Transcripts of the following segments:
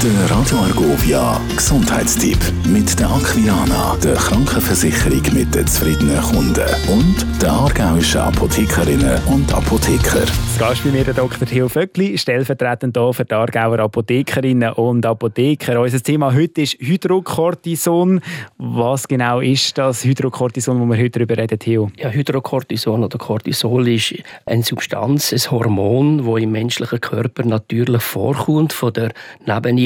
Der Radio Argovia Gesundheitstipp mit der Aquilana, der Krankenversicherung mit den zufriedenen Kunden und der aargauischen Apothekerinnen und Apotheker. Das Gast bei mir der Dr. Theo Vöckli, stellvertretend hier für die Aargauer Apothekerinnen und Apotheker. Unser Thema heute ist Hydrocortison. Was genau ist das Hydrocortison, wo wir heute darüber reden, Theo? Ja, Hydrocortison oder Cortisol ist eine Substanz, ein Hormon, das im menschlichen Körper natürlich vorkommt, von der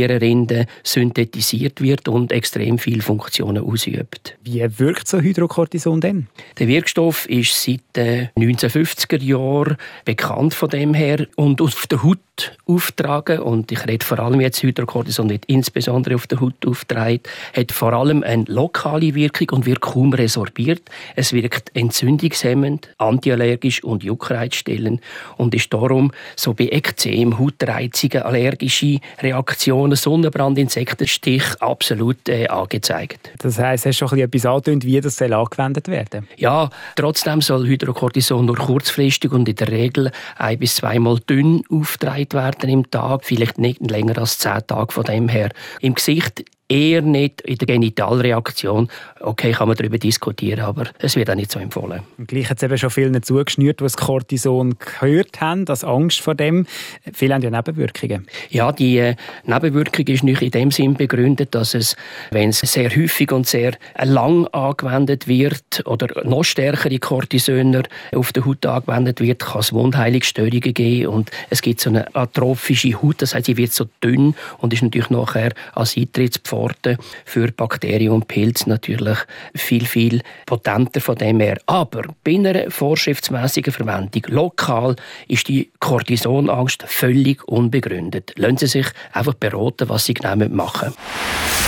Nebennierenrinde synthetisiert wird und extrem viele Funktionen ausübt. Wie wirkt so Hydrocortison denn? Der Wirkstoff ist seit den 1950er Jahren bekannt von dem her und auf der Haut auftragen und ich rede vor allem jetzt Hydrocortison nicht insbesondere auf der Haut auftragen, hat vor allem eine lokale Wirkung und wird kaum resorbiert. Es wirkt entzündungshemmend, antiallergisch und juckreizstellend und ist darum so bei Ekzem, Hautreizungen, allergische Reaktionen, Sonnenbrand, Insektenstich absolut äh, angezeigt. Das heisst, hast du schon etwas angetönt, wie das soll angewendet werden Ja, trotzdem soll Hydrocortison nur kurzfristig und in der Regel ein bis zweimal dünn auftragen werden im Tag, vielleicht nicht länger als zehn Tage von dem her. Im Gesicht eher nicht in der Genitalreaktion. Okay, kann man darüber diskutieren, aber es wird auch nicht so empfohlen. Und gleich hat es eben schon vielen zugeschnürt, die das Cortison gehört haben, das Angst vor dem. Viele haben ja Nebenwirkungen. Ja, die äh, Nebenwirkung ist nicht in dem Sinn begründet, dass es, wenn es sehr häufig und sehr lang angewendet wird oder noch stärkere Cortisoner auf der Haut angewendet wird, kann es Wundheilungsstörungen geben und es gibt so eine atrophische Haut, das heißt, sie wird so dünn und ist natürlich nachher als Eintrittspforte Sorten für Bakterien und Pilze natürlich viel, viel potenter von dem her. Aber bei einer vorschriftsmäßigen Verwendung lokal ist die Cortisonangst völlig unbegründet. Lassen Sie sich einfach beraten, was Sie genau machen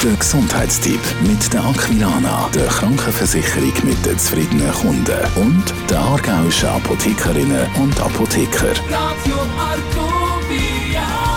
Der Gesundheitstipp mit der Aquilana, der Krankenversicherung mit den zufriedenen Kunden und der aargauischen Apothekerinnen und Apotheker. Radio Argovia.